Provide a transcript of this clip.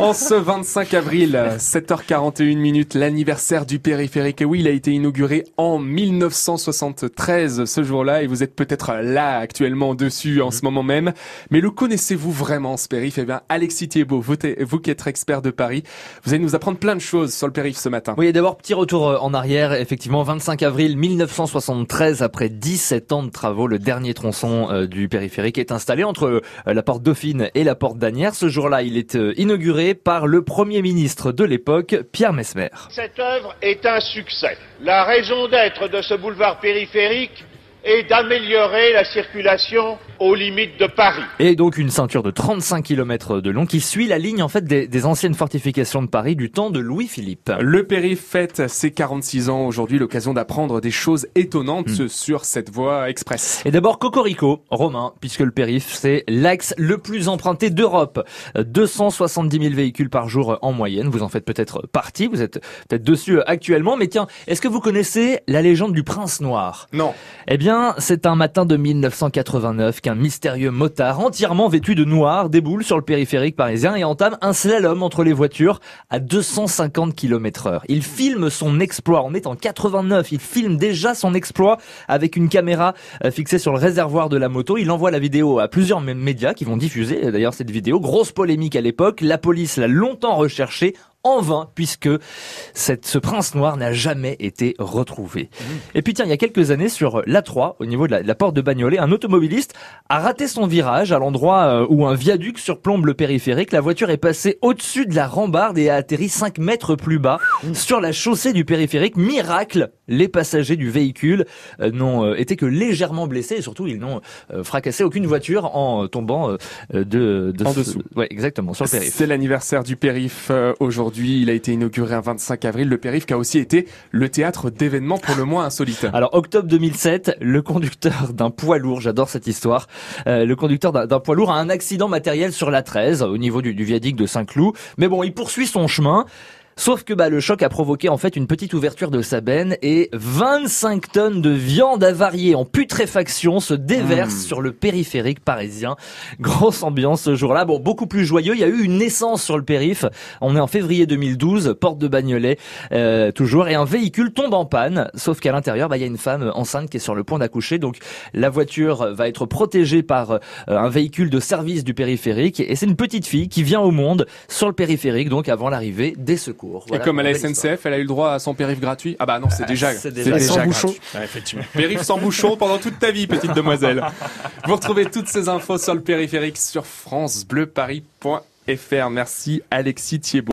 En ce 25 avril, 7h41 minutes, l'anniversaire du périphérique. Et oui, il a été inauguré en 1973 ce jour-là et vous êtes peut-être là actuellement dessus en ce moment même. Mais le connaissez-vous vraiment ce périph' Eh bien, Alexis Thiebaud, vous, vous qui êtes expert de Paris, vous allez nous apprendre plein de choses sur le périph' ce matin. Oui, d'abord, petit retour euh, en arrière. Effectivement, 25 avril 1973, après 17 ans de travaux, le dernier tronçon euh, du périphérique est installé entre euh, la porte Dauphine et la porte d'Anières. Ce jour-là, il est inauguré par le Premier ministre de l'époque, Pierre Mesmer. Cette œuvre est un succès. La raison d'être de ce boulevard périphérique est d'améliorer la circulation aux limites de Paris. Et donc une ceinture de 35 km de long qui suit la ligne en fait des, anciennes fortifications de Paris du temps de Louis-Philippe. Le périph' fête ses 46 ans aujourd'hui, l'occasion d'apprendre des choses étonnantes hmm. sur cette voie express. Et d'abord Cocorico, romain, puisque le périph' c'est l'axe le plus emprunté d'Europe. 270 000 véhicules par jour en moyenne, vous en faites peut-être partie, vous êtes peut-être dessus actuellement, mais tiens, est-ce que vous connaissez la légende du prince noir? Non. Eh bien, c'est un matin de 1989 un mystérieux motard entièrement vêtu de noir déboule sur le périphérique parisien et entame un slalom entre les voitures à 250 km heure. Il filme son exploit. On est en 89. Il filme déjà son exploit avec une caméra euh, fixée sur le réservoir de la moto. Il envoie la vidéo à plusieurs médias qui vont diffuser euh, d'ailleurs cette vidéo. Grosse polémique à l'époque. La police l'a longtemps recherché en vain puisque cette, ce prince noir n'a jamais été retrouvé. Mmh. Et puis tiens, il y a quelques années sur l'A3, au niveau de la, porte de Bagnolet, un automobiliste a raté son virage à l'endroit euh, où un viaduc surplombe le périphérique. La voiture est passée au-dessus de la rambarde et a atterri 5 mètres plus bas mmh. sur la chaussée du périphérique. Miracle, les passagers du véhicule euh, n'ont euh, été que légèrement blessés et surtout ils n'ont fracassé aucune voiture en tombant de, de en dessous. Ouais, exactement sur le périph. C'est l'anniversaire du périph aujourd'hui aujourd'hui. Il a été inauguré un 25 avril. Le périph' qui a aussi été le théâtre d'événements pour le moins insolites. Alors octobre 2007, le conducteur d'un poids lourd, j'adore cette histoire, euh, le conducteur d'un poids lourd a un accident matériel sur la 13 au niveau du, du viaduc de Saint-Cloud. Mais bon, il poursuit son chemin. Sauf que bah, le choc a provoqué en fait une petite ouverture de sa benne et 25 tonnes de viande avariée en putréfaction se déversent hmm. sur le périphérique parisien. Grosse ambiance ce jour-là. Bon, beaucoup plus joyeux. Il y a eu une naissance sur le périph. On est en février 2012, porte de Bagnolet euh, toujours, et un véhicule tombe en panne. Sauf qu'à l'intérieur, bah, il y a une femme enceinte qui est sur le point d'accoucher. Donc la voiture va être protégée par euh, un véhicule de service du périphérique. Et c'est une petite fille qui vient au monde sur le périphérique, donc avant l'arrivée des secours et comme à la SNCF, elle a eu le droit à son périph gratuit. Ah bah non, c'est ah, déjà, c'est déjà, sans bouchon. effectivement. Périph sans bouchon pendant toute ta vie, petite demoiselle. Vous retrouvez toutes ces infos sur le périphérique sur francebleuparis.fr. Merci Alexis Thiebaud.